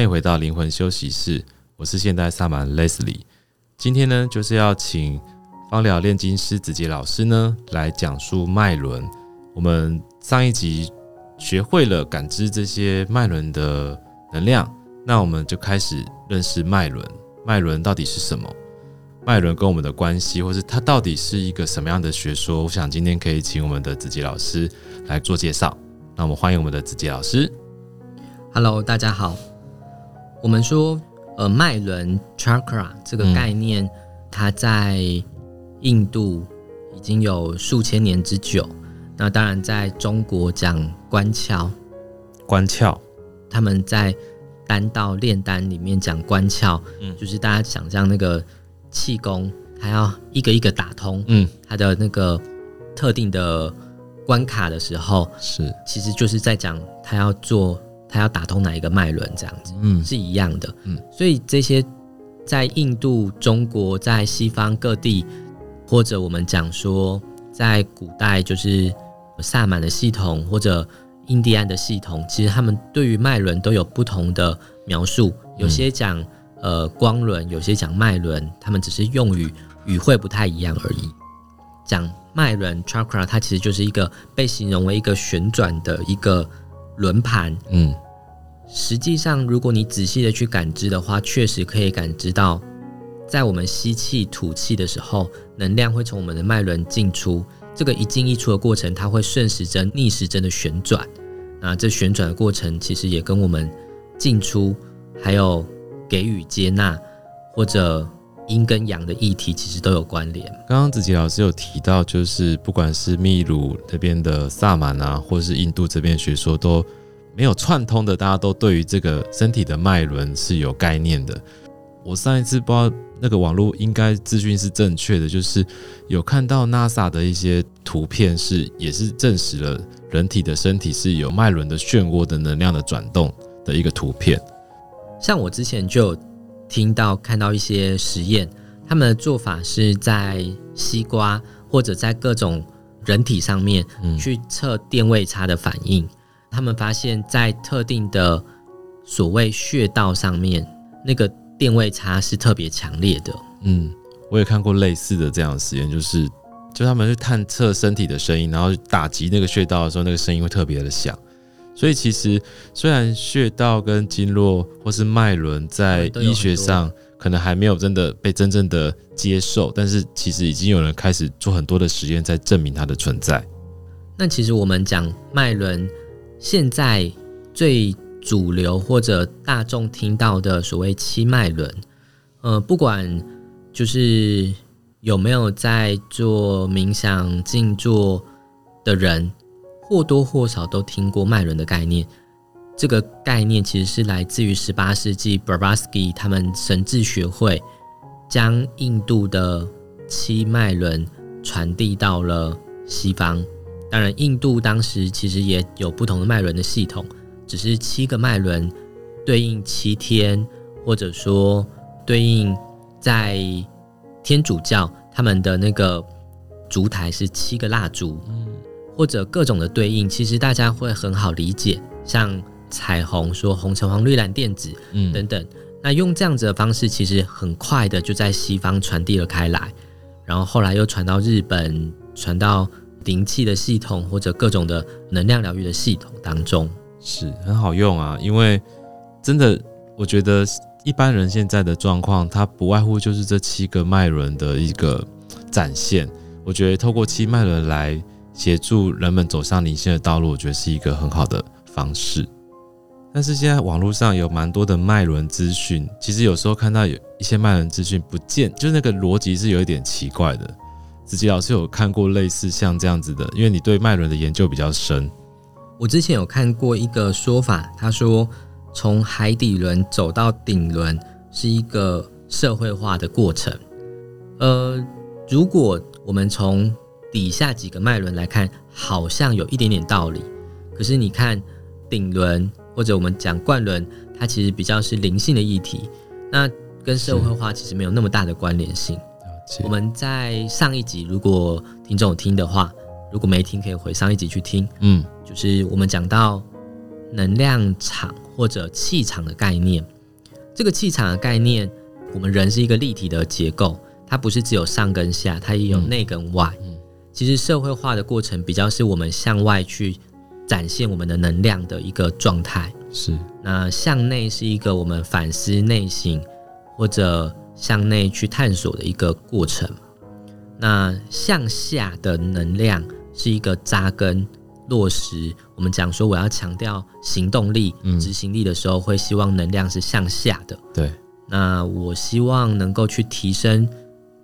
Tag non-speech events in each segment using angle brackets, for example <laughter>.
欢迎回到灵魂休息室，我是现代萨满 Leslie。今天呢，就是要请芳疗炼金师子杰老师呢来讲述脉轮。我们上一集学会了感知这些脉轮的能量，那我们就开始认识脉轮。脉轮到底是什么？脉轮跟我们的关系，或是它到底是一个什么样的学说？我想今天可以请我们的子杰老师来做介绍。那我们欢迎我们的子杰老师。Hello，大家好。我们说，呃，脉轮 chakra 这个概念，嗯，它在印度已经有数千年之久。那当然，在中国讲关窍，关窍，他们在丹道炼丹里面讲关窍，嗯，就是大家想象那个气功，它要一个一个打通，嗯，它的那个特定的关卡的时候，是，其实就是在讲他要做。他要打通哪一个脉轮，这样子，嗯，是一样的，嗯，所以这些在印度、中国、在西方各地，或者我们讲说，在古代就是萨满的系统或者印第安的系统，其实他们对于脉轮都有不同的描述，有些讲呃光轮，有些讲脉轮，他们只是用语语汇不太一样而已。讲脉轮 chakra，它其实就是一个被形容为一个旋转的一个。轮盘，嗯，实际上，如果你仔细的去感知的话，确实可以感知到，在我们吸气、吐气的时候，能量会从我们的脉轮进出。这个一进一出的过程，它会顺时针、逆时针的旋转。那这旋转的过程，其实也跟我们进出，还有给予、接纳，或者阴跟阳的议题，其实都有关联。刚刚子杰老师有提到，就是不管是秘鲁那边的萨满啊，或是印度这边学说，都没有串通的。大家都对于这个身体的脉轮是有概念的。我上一次不知道那个网络应该资讯是正确的，就是有看到 NASA 的一些图片，是也是证实了人体的身体是有脉轮的漩涡的能量的转动的一个图片。像我之前就有。听到看到一些实验，他们的做法是在西瓜或者在各种人体上面去测电位差的反应。嗯。他们发现，在特定的所谓穴道上面，那个电位差是特别强烈的。嗯，我也看过类似的这样的实验，就是就他们去探测身体的声音，然后打击那个穴道的时候，那个声音会特别的响。所以其实，虽然穴道跟经络或是脉轮在医学上可能还没有真的被真正的接受，但是其实已经有人开始做很多的实验在证明它的存在。那其实我们讲脉轮，现在最主流或者大众听到的所谓七脉轮，呃，不管就是有没有在做冥想静坐的人。或多或少都听过脉轮的概念，这个概念其实是来自于十八世纪 Blavatsky 他们神智学会将印度的七脉轮传递到了西方。当然，印度当时其实也有不同的脉轮的系统，只是七个脉轮对应七天，或者说对应在天主教他们的那个烛台是七个蜡烛。或者各种的对应，其实大家会很好理解，像彩虹说红橙黄绿蓝靛紫，嗯，等等。那用这样子的方式，其实很快的就在西方传递了开来，然后后来又传到日本，传到灵气的系统或者各种的能量疗愈的系统当中，是很好用啊。因为真的，我觉得一般人现在的状况，它不外乎就是这七个脉轮的一个展现。我觉得透过七脉轮来。协助人们走上灵性的道路，我觉得是一个很好的方式。但是现在网络上有蛮多的脉轮资讯，其实有时候看到有一些脉轮资讯，不见就是那个逻辑是有一点奇怪的。子杰老师有看过类似像这样子的，因为你对脉轮的研究比较深。我之前有看过一个说法，他说从海底轮走到顶轮是一个社会化的过程。呃，如果我们从底下几个脉轮来看，好像有一点点道理。可是你看顶轮或者我们讲冠轮，它其实比较是灵性的议题，那跟社会化其实没有那么大的关联性。我们在上一集，如果听众有听的话，如果没听，可以回上一集去听。嗯，就是我们讲到能量场或者气场的概念。这个气场的概念，我们人是一个立体的结构，它不是只有上跟下，它也有内跟外。嗯，其实社会化的过程比较是我们向外去展现我们的能量的一个状态。是，那向内是一个我们反思内省或者向内去探索的一个过程。那向下的能量是一个扎根落实。我们讲说我要强调行动力、执行力的时候，会希望能量是向下的。对。那我希望能够去提升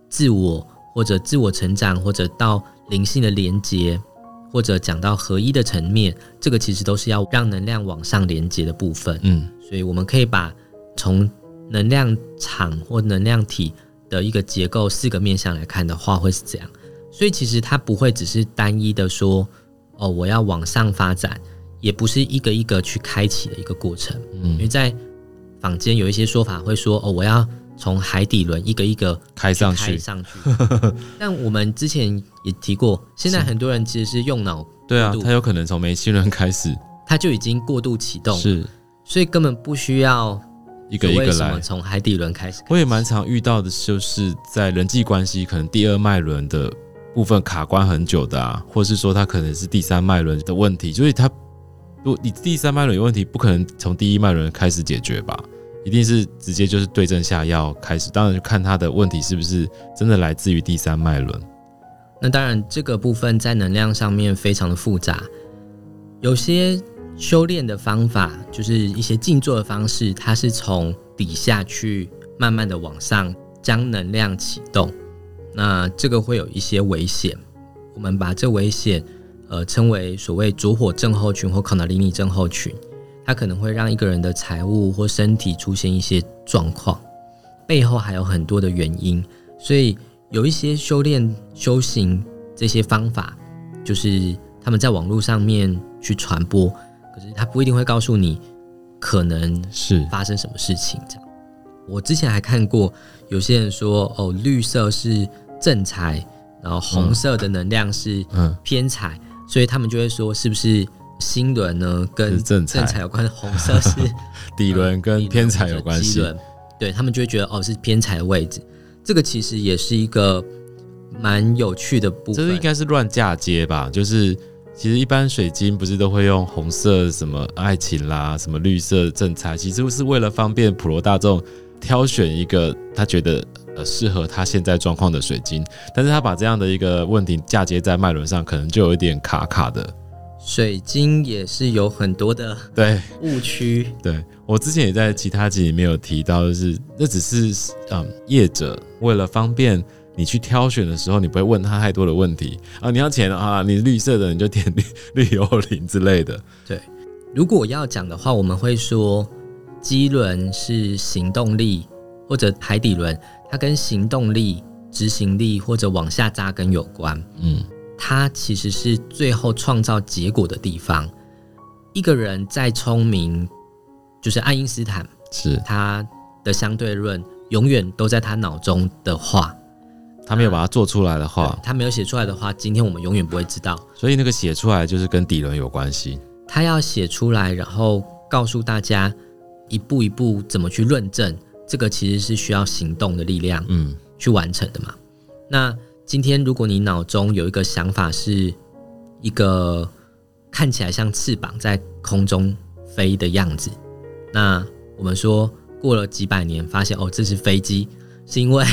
自我，或者自我成长，或者到灵性的连接。或者讲到合一的层面，这个其实都是要让能量往上连接的部分。嗯，所以我们可以把从能量场或能量体的一个结构四个面向来看的话，会是这样。所以其实它不会只是单一的说，哦，我要往上发展，也不是一个一个去开启的一个过程。嗯，因为在坊间有一些说法会说，哦，我要。从海底轮一个一个开上去，开上去。<laughs> 但我们之前也提过，现在很多人其实是用脑。对啊，他有可能从眉心轮开始，他就已经过度启动。是，所以根本不需要一个一个来。从海底轮开始，我也蛮常遇到的，就是在人际关系可能第二脉轮的部分卡关很久的啊，或是说他可能是第三脉轮的问题，所以他如果你第三脉轮有问题，不可能从第一脉轮开始解决吧？一定是直接就是对症下药开始，当然就看他的问题是不是真的来自于第三脉轮。那当然，这个部分在能量上面非常的复杂，有些修炼的方法，就是一些静坐的方式，它是从底下去慢慢的往上将能量启动，那这个会有一些危险，我们把这危险呃称为所谓烛火症候群或康纳林尼症候群。它可能会让一个人的财务或身体出现一些状况，背后还有很多的原因，所以有一些修炼、修行这些方法，就是他们在网络上面去传播，可是他不一定会告诉你可能是发生什么事情。这样，我之前还看过有些人说，哦，绿色是正财，然后红色的能量是偏财，所以他们就会说，是不是？心轮呢，跟正财有关，红色是 <laughs> 底轮，跟偏财有关系。对，他们就会觉得哦，是偏财的位置。这个其实也是一个蛮有趣的部分。这个应该是乱嫁接吧？就是其实一般水晶不是都会用红色什么爱情啦，什么绿色正财，其实是为了方便普罗大众挑选一个他觉得呃适合他现在状况的水晶。但是他把这样的一个问题嫁接在脉轮上，可能就有一点卡卡的。水晶也是有很多的对误区，对，我之前也在其他集里面有提到，就是那只是嗯业者为了方便你去挑选的时候，你不会问他太多的问题啊，你要钱啊，你绿色的你就点 <laughs> 绿绿幽灵之类的。对，如果要讲的话，我们会说机轮是行动力，或者海底轮，它跟行动力、执行力或者往下扎根有关。嗯。它其实是最后创造结果的地方。一个人再聪明，就是爱因斯坦，是他的相对论永远都在他脑中的话，他没有把它做出来的话，他没有写出来的话，今天我们永远不会知道。所以那个写出来就是跟底轮有关系。他要写出来，然后告诉大家一步一步怎么去论证，这个其实是需要行动的力量，嗯，去完成的嘛。那。今天，如果你脑中有一个想法，是一个看起来像翅膀在空中飞的样子，那我们说过了几百年，发现哦，这是飞机，是因为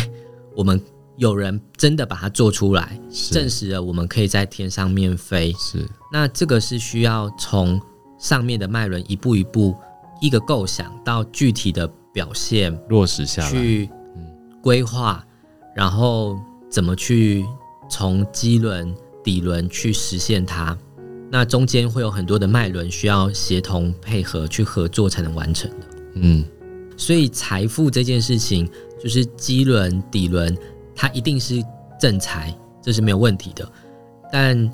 我们有人真的把它做出来，<laughs> 证实了我们可以在天上面飞。是，那这个是需要从上面的脉轮一步一步，一个构想到具体的表现落实下来，去规划，然后。怎么去从基轮、底轮去实现它？那中间会有很多的脉轮需要协同配合去合作才能完成的。嗯，所以财富这件事情，就是基轮、底轮，它一定是正财，这是没有问题的。但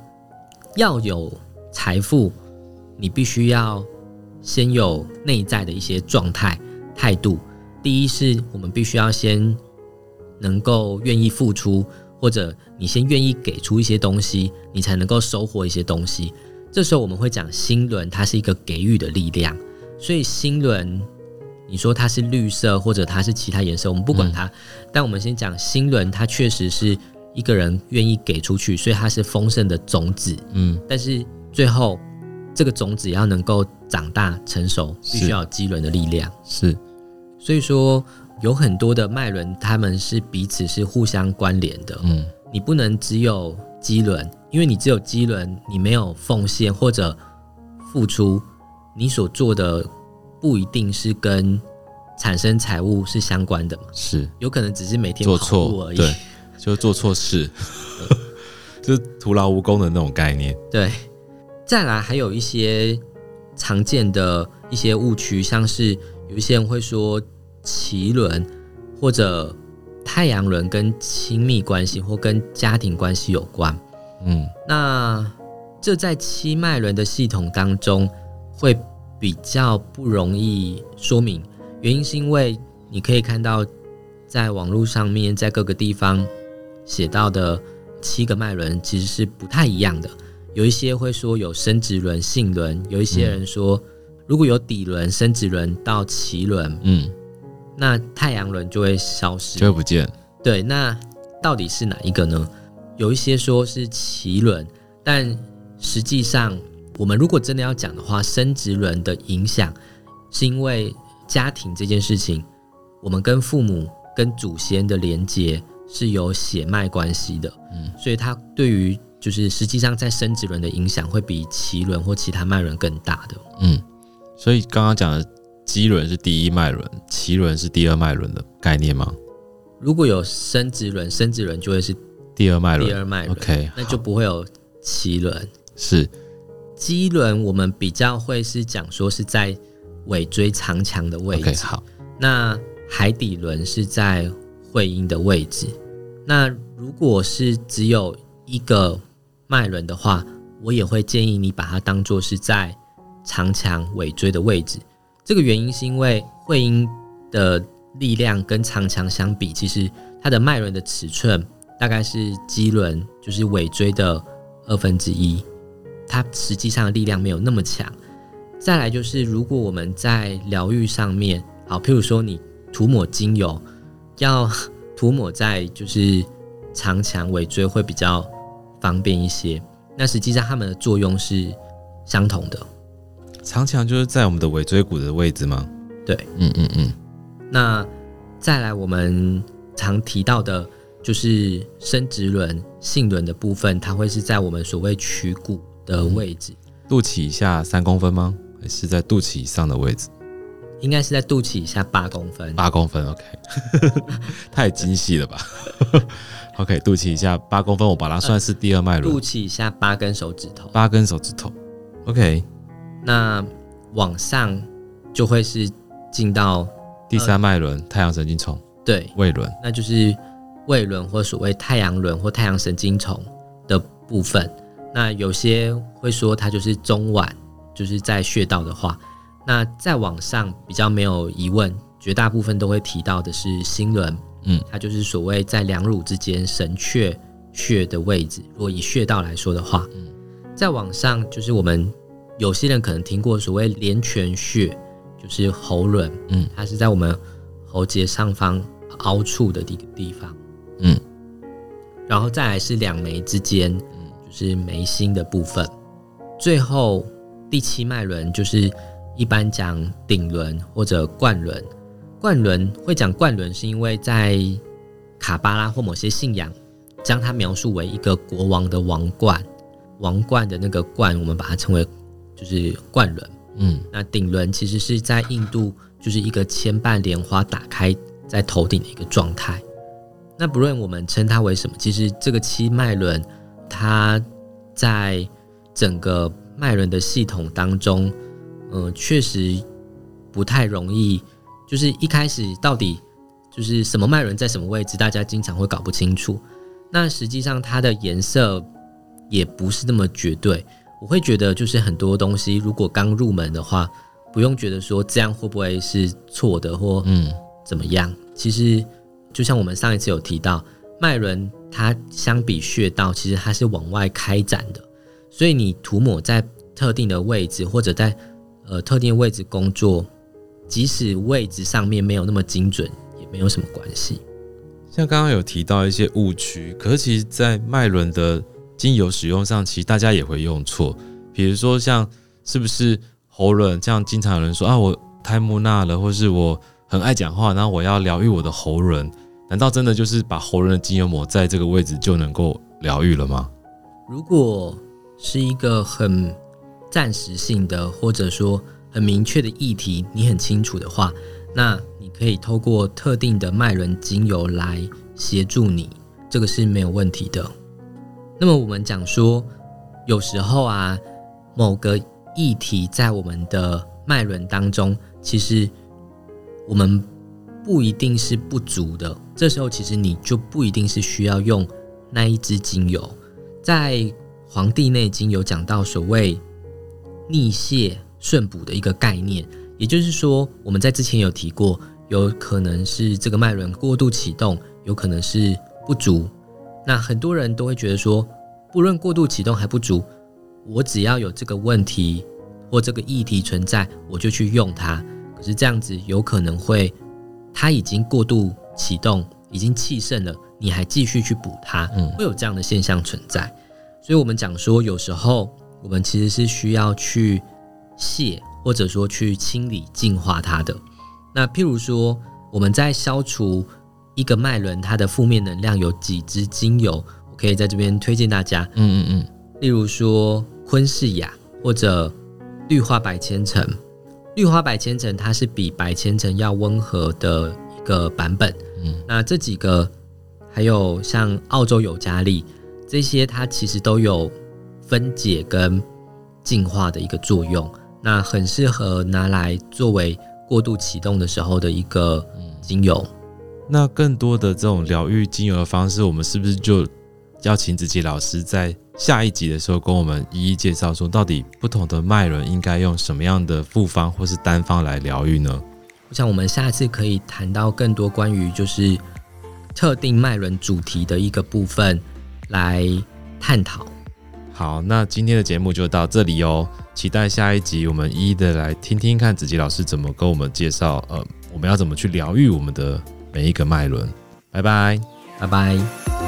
要有财富，你必须要先有内在的一些状态、态度。第一是我们必须要先。能够愿意付出，或者你先愿意给出一些东西，你才能够收获一些东西。这时候我们会讲心轮，它是一个给予的力量。所以心轮，你说它是绿色或者它是其他颜色，我们不管它。嗯、但我们先讲心轮，它确实是一个人愿意给出去，所以它是丰盛的种子。嗯，但是最后这个种子要能够长大成熟，必须要有机轮的力量。是，所以说有很多的脉轮，他们是彼此是互相关联的。嗯，你不能只有机轮，因为你只有机轮，你没有奉献或者付出。你所做的不一定是跟产生财务是相关的嘛？是，有可能只是每天做错而已，对，就做错事，<laughs> 就是徒劳无功的那种概念。对，再来还有一些常见的一些误区，像是有一些人会说脐轮或者太阳轮跟亲密关系或跟家庭关系有关。嗯，那这在七脉轮的系统当中会。比较不容易说明，原因是因为你可以看到，在网络上面，在各个地方写到的七个脉轮其实是不太一样的。有一些会说有生殖轮、性轮，有一些人说如果有底轮、生殖轮到脐轮，嗯，那太阳轮就会消失，就会不见。对，那到底是哪一个呢？有一些说是脐轮，但实际上。我们如果真的要讲的话，生殖轮的影响是因为家庭这件事情，我们跟父母、跟祖先的连接是有血脉关系的，嗯，所以它对于就是实际上在生殖轮的影响会比脐轮或其他脉轮更大的，嗯，所以刚刚讲的机轮是第一脉轮，脐轮是第二脉轮的概念吗？如果有生殖轮，生殖轮就会是第二脉轮，第二脉轮，OK，那就不会有脐轮，是。机轮我们比较会是讲说是在尾椎长强的位置，okay, 好。那海底轮是在会阴的位置。那如果是只有一个脉轮的话，我也会建议你把它当做是在长强尾椎的位置。这个原因是因为会阴的力量跟长强相比，其实它的脉轮的尺寸大概是肌轮就是尾椎的二分之一。它实际上的力量没有那么强。再来就是，如果我们在疗愈上面，好，譬如说你涂抹精油，要涂抹在就是长强尾椎会比较方便一些。那实际上它们的作用是相同的。长强就是在我们的尾椎骨的位置吗？对，嗯嗯嗯。那再来我们常提到的就是生殖轮、性轮的部分，它会是在我们所谓曲骨。的位置，肚脐以下三公分吗？还是在肚脐以上的位置？应该是在肚脐以下八公分。八公分，OK，<laughs> 太精细了吧？<laughs> OK，肚脐以下八公分，我把它算是第二脉轮。肚脐以下八根手指头，八根手指头，OK。那往上就会是进到第三脉轮，太阳神经丛。对，胃轮，那就是胃轮或所谓太阳轮或太阳神经丛的部分。那有些会说它就是中脘，就是在穴道的话，那再往上比较没有疑问，绝大部分都会提到的是心轮，嗯，它就是所谓在两乳之间神阙穴的位置。如果以穴道来说的话，嗯，再往上就是我们有些人可能听过所谓连泉穴，就是喉轮，嗯，它是在我们喉结上方凹处的一个地方，嗯，然后再来是两眉之间。嗯，就是眉心的部分，最后第七脉轮就是一般讲顶轮或者冠轮。冠轮会讲冠轮，是因为在卡巴拉或某些信仰将它描述为一个国王的王冠，王冠的那个冠，我们把它称为就是冠轮。嗯，那顶轮其实是在印度就是一个千瓣莲花打开在头顶的一个状态。那不论我们称它为什么，其实这个七脉轮。它在整个脉轮的系统当中，嗯、呃，确实不太容易。就是一开始到底就是什么脉轮在什么位置，大家经常会搞不清楚。那实际上它的颜色也不是那么绝对。我会觉得，就是很多东西如果刚入门的话，不用觉得说这样会不会是错的或嗯怎么样。其实就像我们上一次有提到。脉轮它相比穴道，其实它是往外开展的，所以你涂抹在特定的位置，或者在呃特定位置工作，即使位置上面没有那么精准，也没有什么关系。像刚刚有提到一些误区，可是其实在脉轮的精油使用上，其实大家也会用错。比如说像是不是喉轮，这样经常有人说啊，我太木讷了，或是我很爱讲话，然后我要疗愈我的喉轮，难道真的就是把喉轮的精油抹在这个位置就能够疗愈了吗？如果是一个很暂时性的，或者说很明确的议题，你很清楚的话，那你可以透过特定的脉轮精油来协助你，这个是没有问题的。那么我们讲说，有时候啊。某个议题在我们的脉轮当中，其实我们不一定是不足的。这时候，其实你就不一定是需要用那一支精油。在《黄帝内经》有讲到所谓逆泻顺补的一个概念，也就是说，我们在之前有提过，有可能是这个脉轮过度启动，有可能是不足。那很多人都会觉得说，不论过度启动还不足。我只要有这个问题或这个议题存在，我就去用它。可是这样子有可能会，它已经过度启动，已经气盛了，你还继续去补它，嗯，会有这样的现象存在。所以我们讲说，有时候我们其实是需要去卸，或者说去清理、净化它的。那譬如说，我们在消除一个脉轮它的负面能量，有几支精油，我可以在这边推荐大家。嗯嗯嗯，例如说。昆士雅或者绿化百千层，绿化百千层它是比百千层要温和的一个版本。嗯，那这几个还有像澳洲尤加利这些，它其实都有分解跟净化的一个作用，那很适合拿来作为过度启动的时候的一个精油。那更多的这种疗愈精油的方式，我们是不是就邀请子琪老师在下一集的时候，跟我们一一介绍，说到底不同的脉轮应该用什么样的复方或是单方来疗愈呢？我想我们下次可以谈到更多关于就是特定脉轮主题的一个部分来探讨。好，那今天的节目就到这里哦，期待下一集我们一一的来听听看子琪老师怎么跟我们介绍，呃，我们要怎么去疗愈我们的每一个脉轮。拜拜，拜拜。